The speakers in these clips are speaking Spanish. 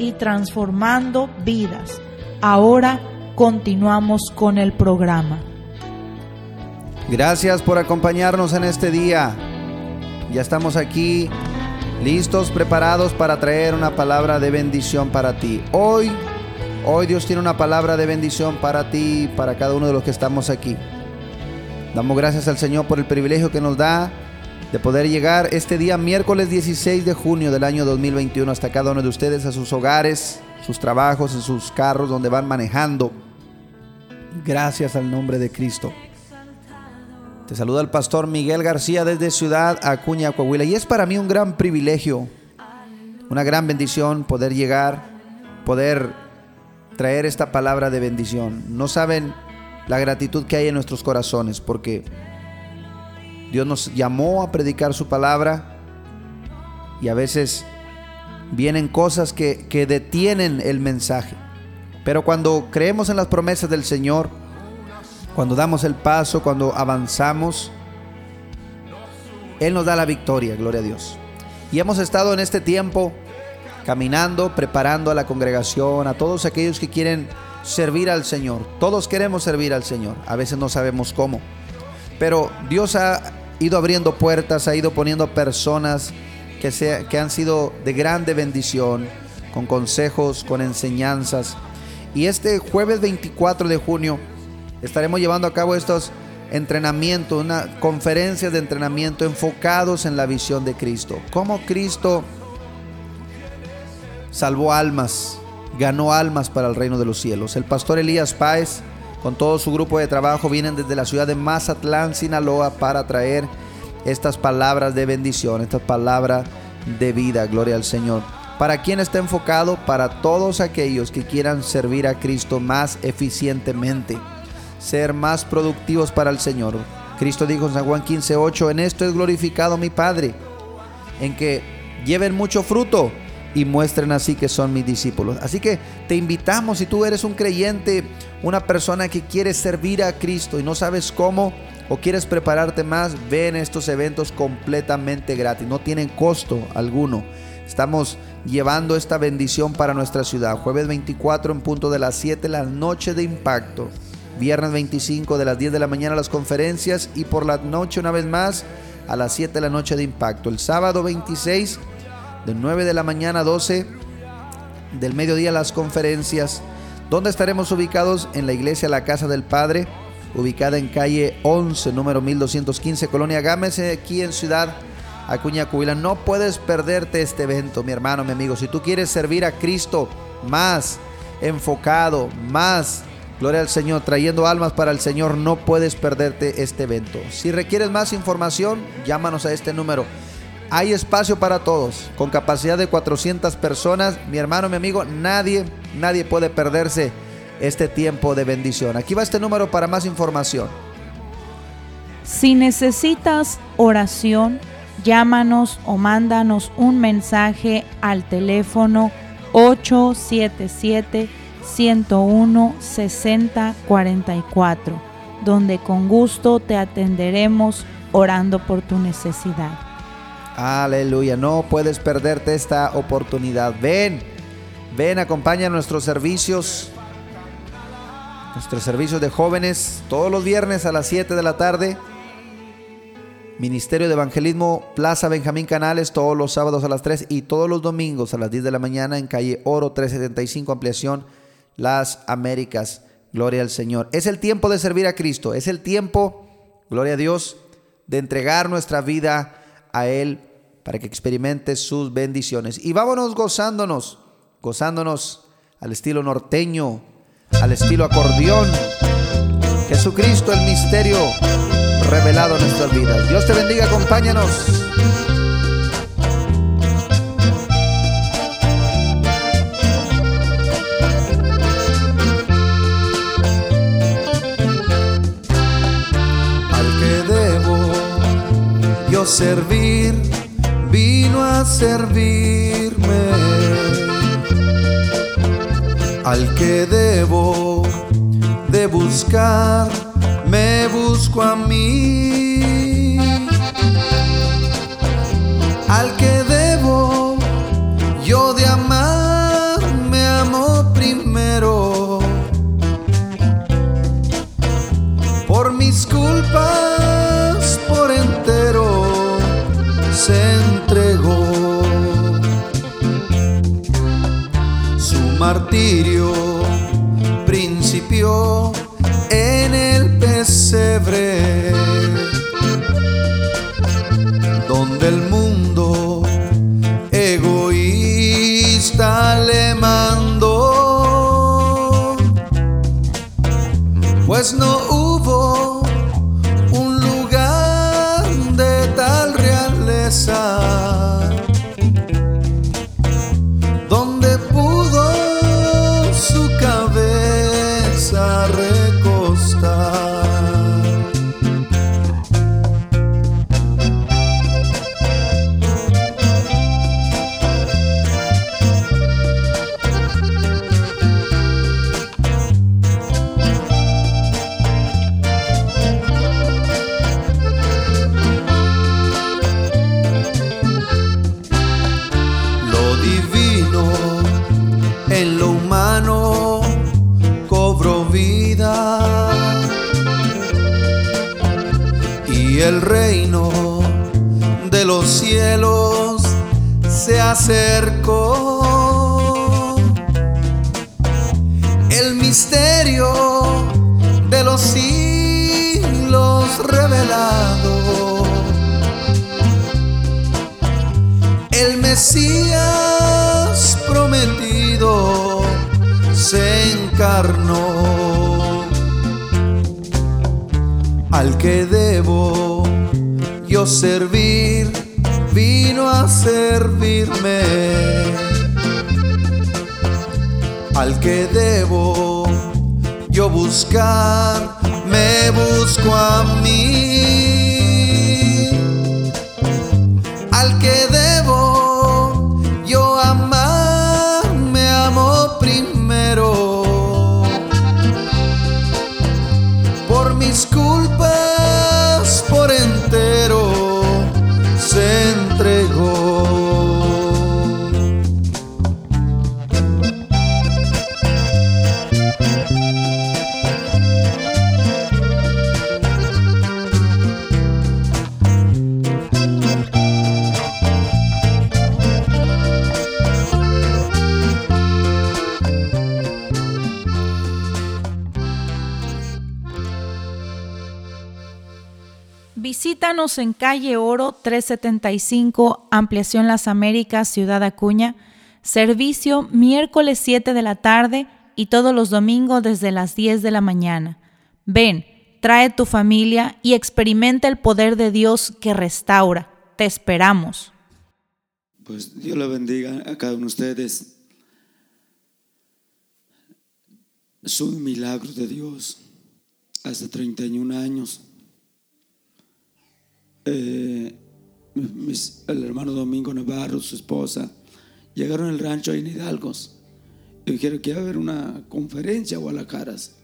y transformando vidas. Ahora continuamos con el programa. Gracias por acompañarnos en este día. Ya estamos aquí listos, preparados para traer una palabra de bendición para ti. Hoy, hoy Dios tiene una palabra de bendición para ti, para cada uno de los que estamos aquí. Damos gracias al Señor por el privilegio que nos da de poder llegar este día miércoles 16 de junio del año 2021 hasta cada uno de ustedes a sus hogares, sus trabajos, en sus carros donde van manejando. Gracias al nombre de Cristo. Te saluda el pastor Miguel García desde Ciudad Acuña, Coahuila. Y es para mí un gran privilegio, una gran bendición poder llegar, poder traer esta palabra de bendición. No saben la gratitud que hay en nuestros corazones porque Dios nos llamó a predicar su palabra y a veces vienen cosas que, que detienen el mensaje. Pero cuando creemos en las promesas del Señor, cuando damos el paso, cuando avanzamos, Él nos da la victoria, gloria a Dios. Y hemos estado en este tiempo caminando, preparando a la congregación, a todos aquellos que quieren servir al Señor. Todos queremos servir al Señor, a veces no sabemos cómo. Pero Dios ha ido abriendo puertas, ha ido poniendo personas que, sea, que han sido de grande bendición, con consejos, con enseñanzas. Y este jueves 24 de junio estaremos llevando a cabo estos entrenamientos, una conferencia de entrenamiento enfocados en la visión de Cristo. Cómo Cristo salvó almas, ganó almas para el reino de los cielos. El pastor Elías Páez, con todo su grupo de trabajo, vienen desde la ciudad de Mazatlán, Sinaloa, para traer estas palabras de bendición, estas palabras de vida. Gloria al Señor. ¿Para quién está enfocado? Para todos aquellos que quieran servir a Cristo más eficientemente ser más productivos para el Señor. Cristo dijo en San Juan 15:8, en esto es glorificado mi Padre, en que lleven mucho fruto y muestren así que son mis discípulos. Así que te invitamos, si tú eres un creyente, una persona que quiere servir a Cristo y no sabes cómo o quieres prepararte más, ven estos eventos completamente gratis, no tienen costo alguno. Estamos llevando esta bendición para nuestra ciudad. Jueves 24 en punto de las 7, la noche de impacto. Viernes 25 de las 10 de la mañana las conferencias y por la noche una vez más a las 7 de la noche de impacto. El sábado 26 de 9 de la mañana a 12 del mediodía las conferencias. donde estaremos ubicados? En la iglesia La Casa del Padre, ubicada en calle 11, número 1215, Colonia Gámez, aquí en Ciudad Acuña, Coahuila. No puedes perderte este evento, mi hermano, mi amigo. Si tú quieres servir a Cristo más enfocado, más Gloria al Señor, trayendo almas para el Señor, no puedes perderte este evento. Si requieres más información, llámanos a este número. Hay espacio para todos, con capacidad de 400 personas. Mi hermano, mi amigo, nadie, nadie puede perderse este tiempo de bendición. Aquí va este número para más información. Si necesitas oración, llámanos o mándanos un mensaje al teléfono 877 101 60 44, donde con gusto te atenderemos orando por tu necesidad. Aleluya, no puedes perderte esta oportunidad. Ven, ven, acompaña nuestros servicios, nuestros servicios de jóvenes, todos los viernes a las 7 de la tarde. Ministerio de Evangelismo Plaza Benjamín Canales todos los sábados a las 3 y todos los domingos a las 10 de la mañana en calle Oro 375 Ampliación las Américas Gloria al Señor. Es el tiempo de servir a Cristo. Es el tiempo, gloria a Dios, de entregar nuestra vida a Él para que experimente sus bendiciones. Y vámonos gozándonos, gozándonos al estilo norteño, al estilo acordeón. Jesucristo, el misterio revelado en nuestras vidas. Dios te bendiga, acompáñanos. Servir, vino a servirme. Al que debo de buscar, me busco a mí. Martirio principió en el pesebre, En calle Oro 375, Ampliación Las Américas, Ciudad Acuña. Servicio miércoles 7 de la tarde y todos los domingos desde las 10 de la mañana. Ven, trae tu familia y experimenta el poder de Dios que restaura. Te esperamos. Pues Dios le bendiga a cada uno de ustedes. Soy un milagro de Dios. Hace 31 años. Eh, el hermano Domingo Navarro, su esposa, llegaron al rancho en Hidalgos dijeron que iba a haber una conferencia a Guadalacaras.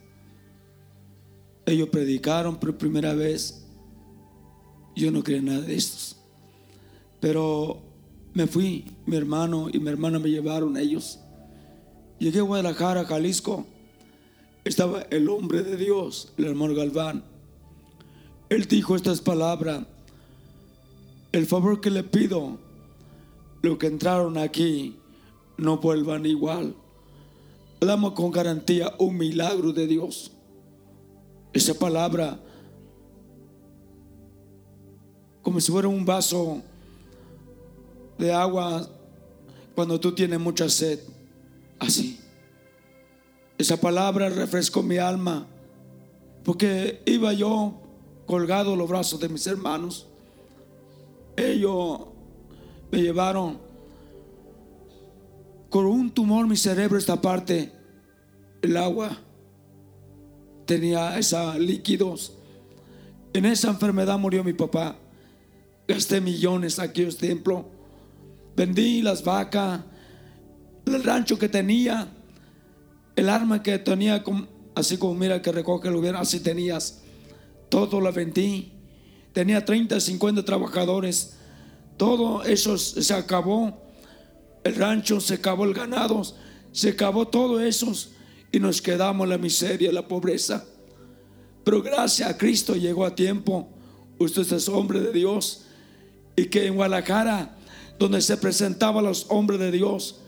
Ellos predicaron por primera vez. Yo no creía nada de estos. Pero me fui, mi hermano y mi hermana me llevaron ellos. Llegué a Guadalajara, Jalisco. Estaba el hombre de Dios, el hermano Galván. Él dijo estas palabras. El favor que le pido, los que entraron aquí, no vuelvan igual. damos con garantía un milagro de Dios. Esa palabra, como si fuera un vaso de agua cuando tú tienes mucha sed, así. Esa palabra refrescó mi alma, porque iba yo colgado los brazos de mis hermanos. Ellos me llevaron con un tumor mi cerebro esta parte, el agua tenía esa líquidos. En esa enfermedad murió mi papá. Gasté millones aquí en templo. Vendí las vacas, el rancho que tenía, el arma que tenía, así como mira que recoge el gobierno, así tenías. Todo lo vendí. Tenía 30, 50 trabajadores. Todo eso se acabó. El rancho se acabó, el ganado se acabó todo eso y nos quedamos la miseria, la pobreza. Pero gracias a Cristo llegó a tiempo. Usted es hombre de Dios y que en Guadalajara, donde se presentaban los hombres de Dios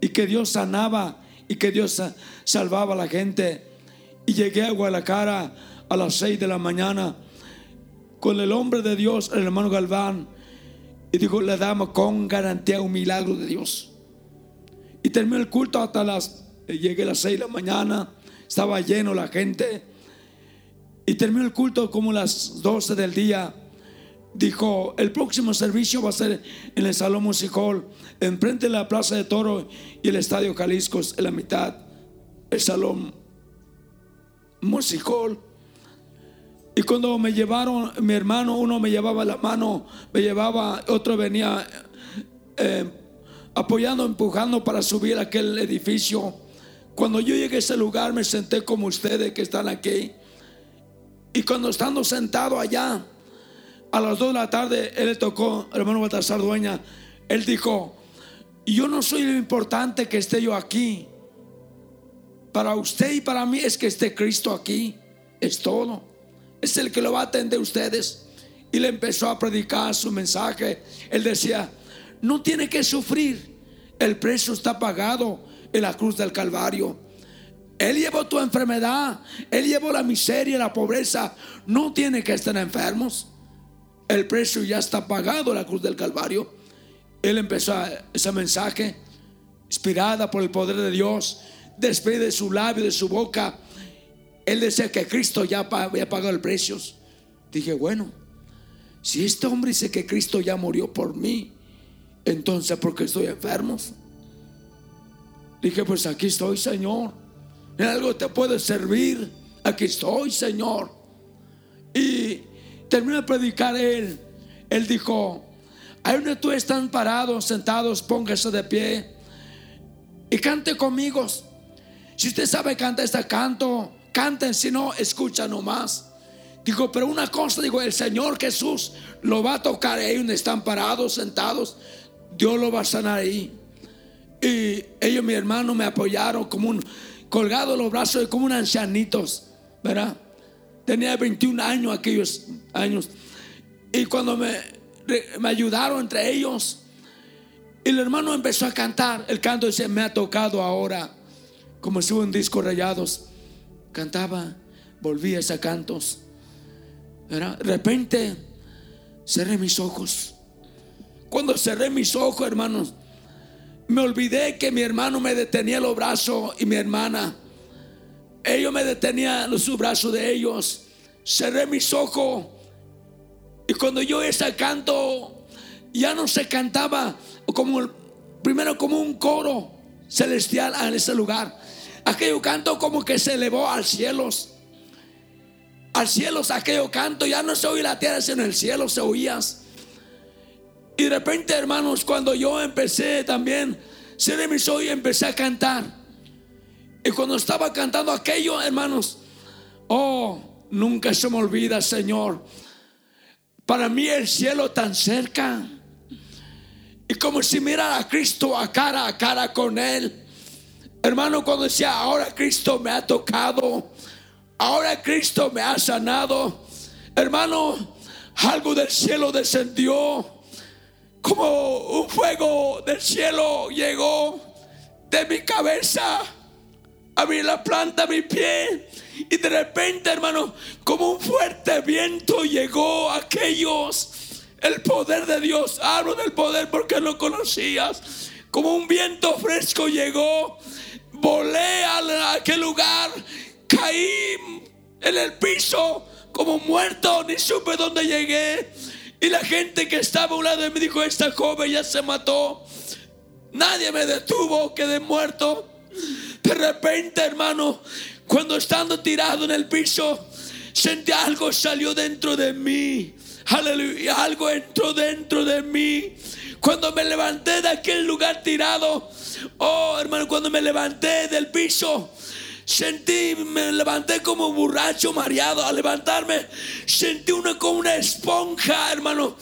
y que Dios sanaba y que Dios salvaba a la gente. Y llegué a Guadalajara a las 6 de la mañana con el hombre de Dios, el hermano Galván y dijo, le damos con garantía un milagro de Dios. Y terminó el culto hasta las, eh, llegué a las 6 de la mañana, estaba lleno la gente. Y terminó el culto como las 12 del día. Dijo, el próximo servicio va a ser en el Salón Musical, enfrente de la Plaza de Toro y el Estadio Jalisco, en la mitad, el Salón Musical. Y cuando me llevaron, mi hermano, uno me llevaba la mano, me llevaba, otro venía eh, apoyando, empujando para subir aquel edificio. Cuando yo llegué a ese lugar me senté como ustedes que están aquí. Y cuando estando sentado allá, a las dos de la tarde, él le tocó, hermano Baltasar Dueña, él dijo, yo no soy lo importante que esté yo aquí. Para usted y para mí es que esté Cristo aquí. Es todo es el que lo va a atender ustedes. Y le empezó a predicar su mensaje. Él decía, no tiene que sufrir. El precio está pagado en la cruz del Calvario. Él llevó tu enfermedad. Él llevó la miseria, la pobreza. No tiene que estar enfermos. El precio ya está pagado en la cruz del Calvario. Él empezó ese mensaje, inspirada por el poder de Dios, después de su labio, de su boca él decía que Cristo ya había pagado el precio. Dije, bueno, si este hombre dice que Cristo ya murió por mí, entonces ¿por qué estoy enfermo? Dije, pues aquí estoy, Señor. En algo te puede servir. Aquí estoy, Señor. Y terminó de predicar él. Él dijo, ahí donde tú están parados, sentados, póngase de pie y cante conmigo. Si usted sabe cantar este canto, canten, si no, escucha nomás. Digo, pero una cosa, digo, el Señor Jesús lo va a tocar ahí donde están parados, sentados. Dios lo va a sanar ahí. Y ellos, mi hermano, me apoyaron como un colgado los brazos, como un ancianitos, ¿verdad? Tenía 21 años aquellos años. Y cuando me, me ayudaron entre ellos, el hermano empezó a cantar. El canto dice, me ha tocado ahora, como si un disco rayados cantaba, volvía a cantos. De repente cerré mis ojos. Cuando cerré mis ojos, hermanos, me olvidé que mi hermano me detenía los brazos y mi hermana. Ellos me detenían los brazos de ellos. Cerré mis ojos. Y cuando yo ese canto, ya no se cantaba como primero como un coro celestial en ese lugar aquello canto como que se elevó al cielos. Al cielo aquello canto, ya no se oía la tierra, sino el cielo se oías. Y de repente, hermanos, cuando yo empecé también, de mis ojos empecé a cantar. Y cuando estaba cantando aquello, hermanos, oh, nunca se me olvida, Señor. Para mí el cielo tan cerca. Y como si mirara a Cristo a cara a cara con Él. Hermano, cuando decía, ahora Cristo me ha tocado, ahora Cristo me ha sanado, hermano, algo del cielo descendió, como un fuego del cielo llegó de mi cabeza abrí la planta a mi pie y de repente, hermano, como un fuerte viento llegó a aquellos. El poder de Dios, hablo del poder porque no conocías. Como un viento fresco llegó, volé a aquel lugar, caí en el piso como muerto, ni supe dónde llegué. Y la gente que estaba a un lado de mí dijo, esta joven ya se mató. Nadie me detuvo, quedé muerto. De repente, hermano, cuando estando tirado en el piso, sentí algo salió dentro de mí. Aleluya, algo entró dentro de mí. Cuando me levanté de aquel lugar tirado, oh hermano, cuando me levanté del piso, sentí, me levanté como borracho mareado. Al levantarme, sentí una como una esponja, hermano.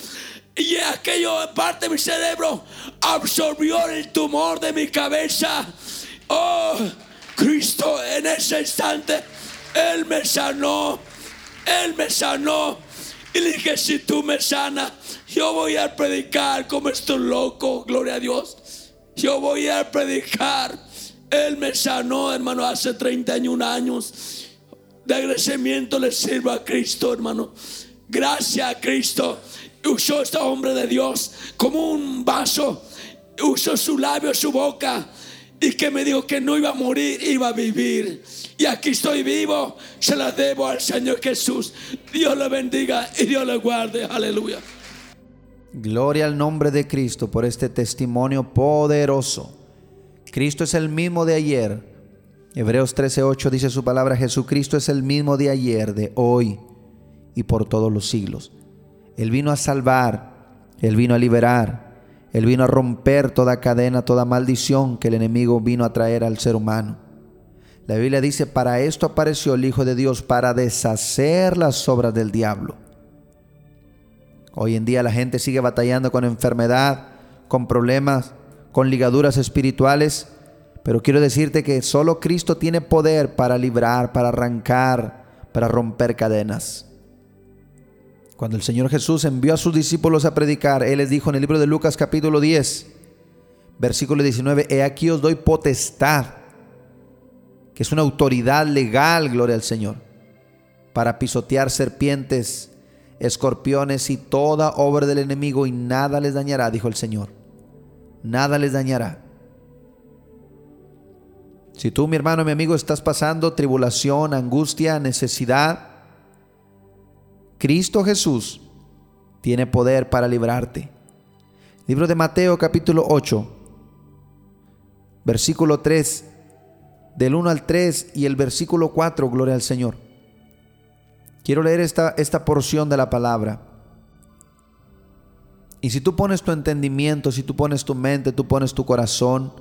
Y aquello parte de mi cerebro absorbió el tumor de mi cabeza. Oh, Cristo en ese instante, Él me sanó. Él me sanó. Y le dije, si tú me sanas, yo voy a predicar como estoy loco, gloria a Dios. Yo voy a predicar. Él me sanó, hermano, hace 31 años. De agradecimiento le sirvo a Cristo, hermano. Gracias a Cristo. Usó este hombre de Dios como un vaso. Usó su labio, su boca y que me dijo que no iba a morir, iba a vivir. Y aquí estoy vivo, se la debo al Señor Jesús. Dios le bendiga y Dios le guarde. Aleluya. Gloria al nombre de Cristo por este testimonio poderoso. Cristo es el mismo de ayer. Hebreos 13:8 dice su palabra, Jesucristo es el mismo de ayer, de hoy y por todos los siglos. Él vino a salvar, Él vino a liberar, él vino a romper toda cadena, toda maldición que el enemigo vino a traer al ser humano. La Biblia dice, para esto apareció el Hijo de Dios, para deshacer las obras del diablo. Hoy en día la gente sigue batallando con enfermedad, con problemas, con ligaduras espirituales, pero quiero decirte que solo Cristo tiene poder para librar, para arrancar, para romper cadenas. Cuando el Señor Jesús envió a sus discípulos a predicar, Él les dijo en el libro de Lucas capítulo 10, versículo 19, He aquí os doy potestad, que es una autoridad legal, gloria al Señor, para pisotear serpientes, escorpiones y toda obra del enemigo y nada les dañará, dijo el Señor. Nada les dañará. Si tú, mi hermano, mi amigo, estás pasando tribulación, angustia, necesidad, Cristo Jesús tiene poder para librarte. Libro de Mateo capítulo 8, versículo 3, del 1 al 3 y el versículo 4, gloria al Señor. Quiero leer esta, esta porción de la palabra. Y si tú pones tu entendimiento, si tú pones tu mente, tú pones tu corazón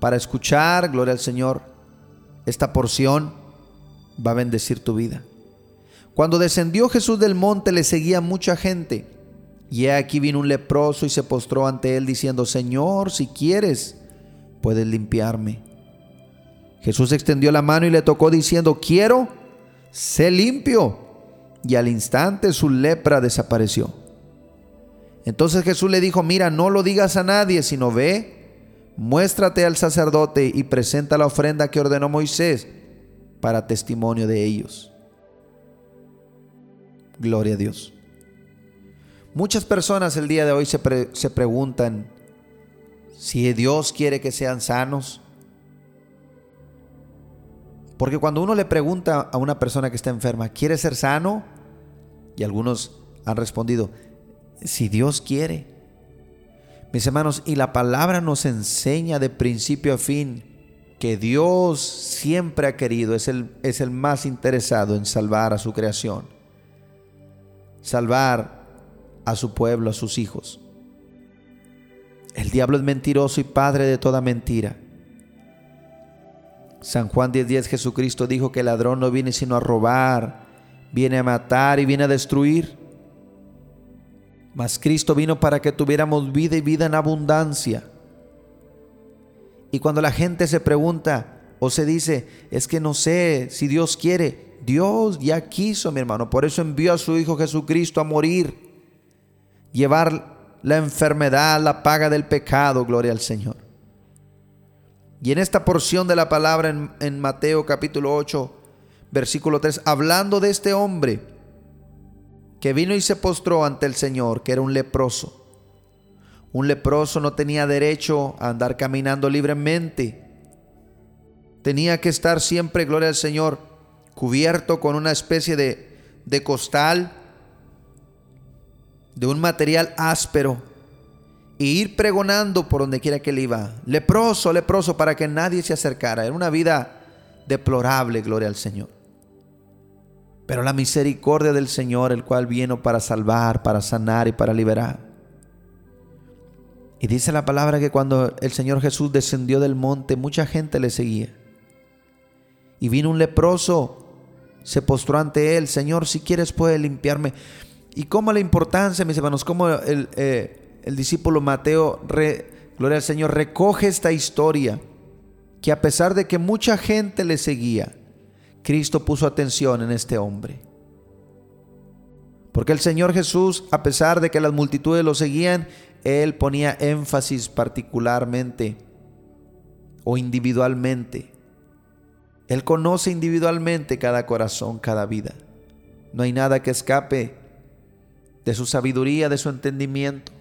para escuchar, gloria al Señor, esta porción va a bendecir tu vida. Cuando descendió Jesús del monte le seguía mucha gente. Y aquí vino un leproso y se postró ante él diciendo, Señor, si quieres, puedes limpiarme. Jesús extendió la mano y le tocó diciendo, quiero, sé limpio. Y al instante su lepra desapareció. Entonces Jesús le dijo, mira, no lo digas a nadie, sino ve, muéstrate al sacerdote y presenta la ofrenda que ordenó Moisés para testimonio de ellos. Gloria a Dios. Muchas personas el día de hoy se, se preguntan si Dios quiere que sean sanos. Porque cuando uno le pregunta a una persona que está enferma, ¿quiere ser sano? Y algunos han respondido, si Dios quiere. Mis hermanos, y la palabra nos enseña de principio a fin que Dios siempre ha querido, es el, es el más interesado en salvar a su creación salvar a su pueblo, a sus hijos. El diablo es mentiroso y padre de toda mentira. San Juan 10:10 Jesucristo dijo que el ladrón no viene sino a robar, viene a matar y viene a destruir. Mas Cristo vino para que tuviéramos vida y vida en abundancia. Y cuando la gente se pregunta o se dice, es que no sé si Dios quiere, Dios ya quiso, mi hermano. Por eso envió a su Hijo Jesucristo a morir. Llevar la enfermedad, la paga del pecado. Gloria al Señor. Y en esta porción de la palabra en, Mateo capítulo 8, versículo 3, hablando de este hombre que vino y se postró ante el Señor, que era un leproso. Un leproso no tenía derecho a andar caminando libremente. Tenía que estar siempre, gloria al Señor, cubierto con una especie de, de costal, de un material áspero, e ir pregonando por donde quiera que él iba. Leproso, leproso, para que nadie se acercara. Era una vida deplorable, gloria al Señor. Pero la misericordia del Señor, el cual vino para salvar, para sanar y para liberar. Y dice la palabra que cuando el Señor Jesús descendió del monte, mucha gente le seguía. Y vino un leproso, se postró ante él, Señor, si quieres puede limpiarme. Y cómo la importancia, mis hermanos, cómo el, eh, el discípulo Mateo, gloria al Señor, recoge esta historia, que a pesar de que mucha gente le seguía, Cristo puso atención en este hombre. Porque el Señor Jesús, a pesar de que las multitudes lo seguían, Él ponía énfasis particularmente o individualmente. Él conoce individualmente cada corazón, cada vida. No hay nada que escape de su sabiduría, de su entendimiento.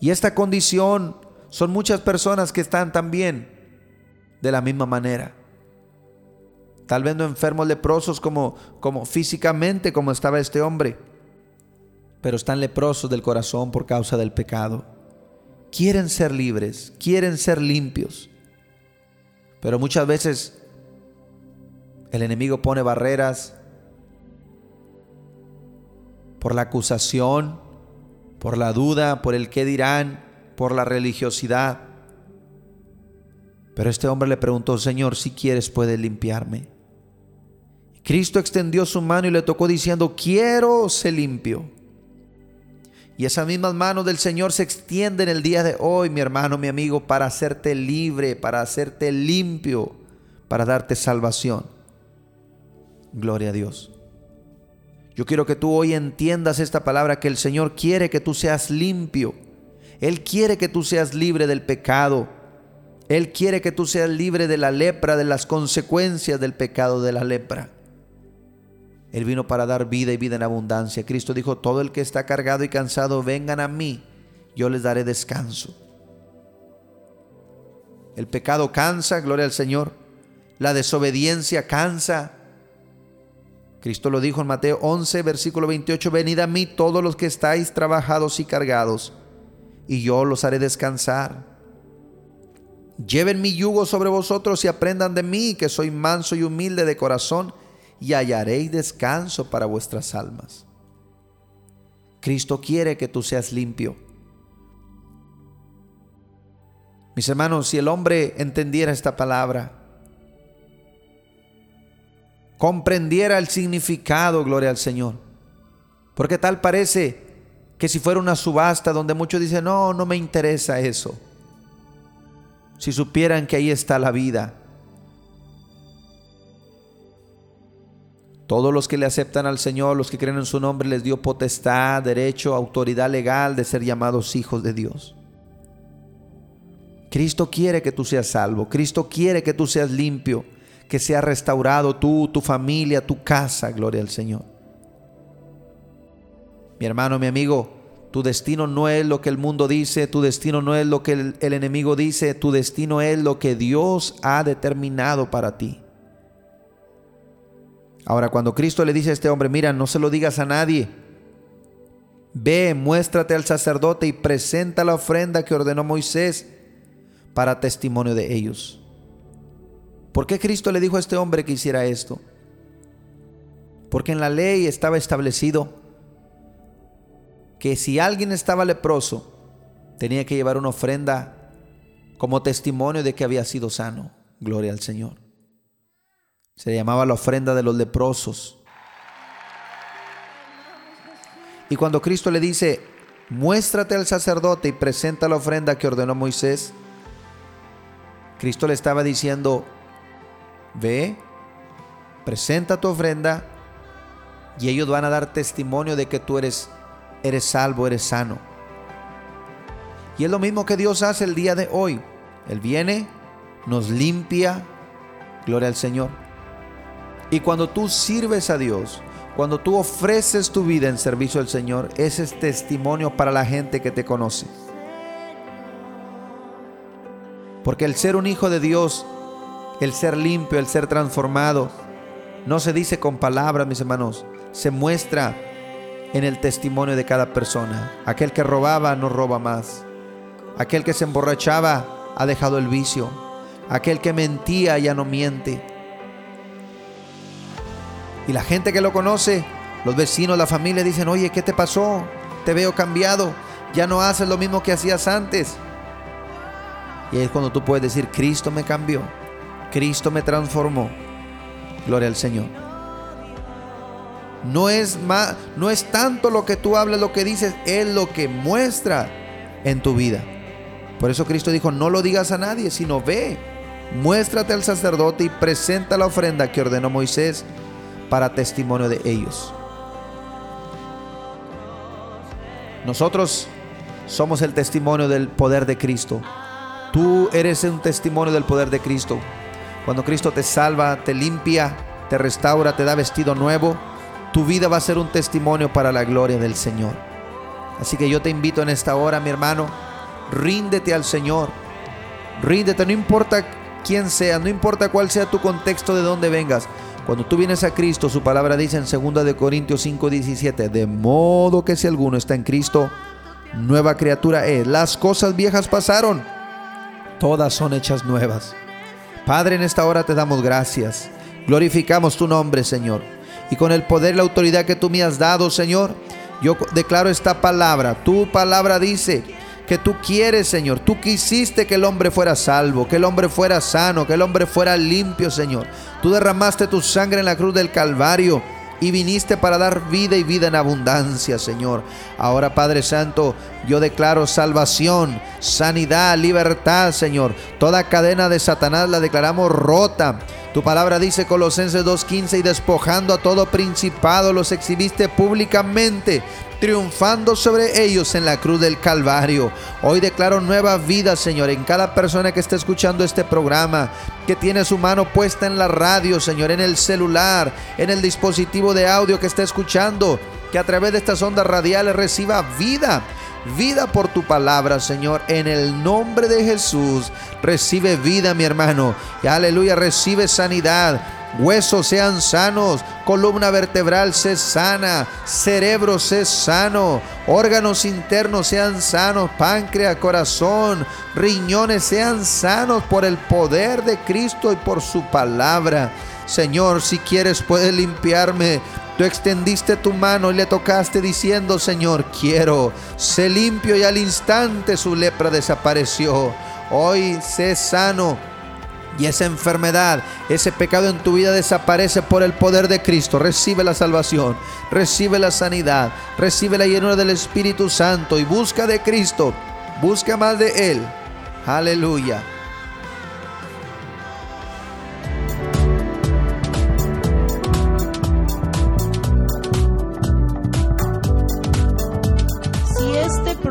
Y esta condición son muchas personas que están también de la misma manera. Tal vez no enfermos leprosos como, como físicamente como estaba este hombre, pero están leprosos del corazón por causa del pecado. Quieren ser libres, quieren ser limpios, pero muchas veces el enemigo pone barreras por la acusación, por la duda, por el qué dirán, por la religiosidad. Pero este hombre le preguntó, Señor, si quieres puedes limpiarme. Cristo extendió su mano y le tocó diciendo, quiero ser limpio. Y esas mismas manos del Señor se extienden el día de hoy, mi hermano, mi amigo, para hacerte libre, para hacerte limpio, para darte salvación. Gloria a Dios. Yo quiero que tú hoy entiendas esta palabra, que el Señor quiere que tú seas limpio. Él quiere que tú seas libre del pecado. Él quiere que tú seas libre de la lepra, de las consecuencias del pecado de la lepra. Él vino para dar vida y vida en abundancia. Cristo dijo, todo el que está cargado y cansado, vengan a mí, yo les daré descanso. El pecado cansa, gloria al Señor. La desobediencia cansa. Cristo lo dijo en Mateo 11, versículo 28, venid a mí todos los que estáis trabajados y cargados, y yo los haré descansar. Lleven mi yugo sobre vosotros y aprendan de mí, que soy manso y humilde de corazón, y hallaréis descanso para vuestras almas. Cristo quiere que tú seas limpio. Mis hermanos, si el hombre entendiera esta palabra, comprendiera el significado, gloria al Señor. Porque tal parece que si fuera una subasta donde muchos dicen, no, no me interesa eso. Si supieran que ahí está la vida, Todos los que le aceptan al Señor, los que creen en su nombre, les dio potestad, derecho, autoridad legal de ser llamados hijos de Dios. Cristo quiere que tú seas salvo. Cristo quiere que tú seas limpio, que sea restaurado tú, tu familia, tu casa. Gloria al Señor. Mi hermano, mi amigo, tu destino no es lo que el mundo dice, tu destino no es lo que el, enemigo dice, tu destino es lo que Dios ha determinado para ti. Ahora, cuando Cristo le dice a este hombre, mira, no se lo digas a nadie. Ve, muéstrate al sacerdote y presenta la ofrenda que ordenó Moisés para testimonio de ellos. ¿Por qué Cristo le dijo a este hombre que hiciera esto? Porque en la ley estaba establecido que si alguien estaba leproso, tenía que llevar una ofrenda como testimonio de que había sido sano. Gloria al Señor. Se llamaba la ofrenda de los leprosos. Y cuando Cristo le dice, muéstrate al sacerdote y presenta la ofrenda que ordenó Moisés, Cristo le estaba diciendo, ve, presenta tu ofrenda y ellos van a dar testimonio de que tú eres, eres salvo, eres sano. Y es lo mismo que Dios hace el día de hoy. Él viene, nos limpia, gloria al Señor. Y cuando tú sirves a Dios, cuando tú ofreces tu vida en servicio al Señor, ese es testimonio para la gente que te conoce. Porque el ser un hijo de Dios, el ser limpio, el ser transformado, no se dice con palabras, mis hermanos, se muestra en el testimonio de cada persona. Aquel que robaba no roba más. Aquel que se emborrachaba ha dejado el vicio. Aquel que mentía ya no miente. Y la gente que lo conoce, los vecinos, la familia dicen, oye, ¿qué te pasó? Te veo cambiado. Ya no haces lo mismo que hacías antes. Y es cuando tú puedes decir, Cristo me cambió. Cristo me transformó. Gloria al Señor. No es, más, no es tanto lo que tú hablas, lo que dices, es lo que muestra en tu vida. Por eso Cristo dijo, no lo digas a nadie, sino ve, muéstrate al sacerdote y presenta la ofrenda que ordenó Moisés para testimonio de ellos. Nosotros somos el testimonio del poder de Cristo. Tú eres un testimonio del poder de Cristo. Cuando Cristo te salva, te limpia, te restaura, te da vestido nuevo, tu vida va a ser un testimonio para la gloria del Señor. Así que yo te invito en esta hora, mi hermano, ríndete al Señor. Ríndete, no importa quién sea, no importa cuál sea tu contexto de dónde vengas. Cuando tú vienes a Cristo, su palabra dice en 2 de Corintios 5:17, de modo que si alguno está en Cristo, nueva criatura es. Las cosas viejas pasaron, todas son hechas nuevas. Padre, en esta hora te damos gracias. Glorificamos tu nombre, Señor y con el poder y la autoridad que tú me has dado, Señor, yo declaro esta palabra. Tu palabra dice que tú quieres, Señor. Tú quisiste que el hombre fuera salvo, que el hombre fuera sano, que el hombre fuera limpio, Señor. Tú derramaste tu sangre en la cruz del Calvario y viniste para dar vida y vida en abundancia, Señor. Ahora, Padre Santo, yo declaro salvación, sanidad, libertad, Señor. Toda cadena de Satanás la declaramos rota. Tu palabra dice Colosenses 2.15 y despojando a todo principado los exhibiste públicamente, triunfando sobre ellos en la cruz del Calvario. Hoy declaro nueva vida, Señor, en cada persona que está escuchando este programa, que tiene su mano puesta en la radio, Señor, en el celular, en el dispositivo de audio que está escuchando, que a través de estas ondas radiales reciba vida vida por tu palabra, Señor. En el nombre de Jesús, recibe vida, mi hermano. Y aleluya, recibe sanidad. Huesos sean sanos, columna vertebral se sana, cerebro se sano, órganos internos sean sanos, páncreas, corazón, riñones sean sanos por el poder de Cristo y por su palabra. Señor, si quieres puedes limpiarme Tú extendiste tu mano y le tocaste diciendo, Señor, quiero. Sé limpio y al instante su lepra desapareció. Hoy sé sano. Y esa enfermedad, ese pecado en tu vida desaparece por el poder de Cristo. Recibe la salvación, recibe la sanidad, recibe la llenura del Espíritu Santo y busca de Cristo. Busca más de Él. Aleluya.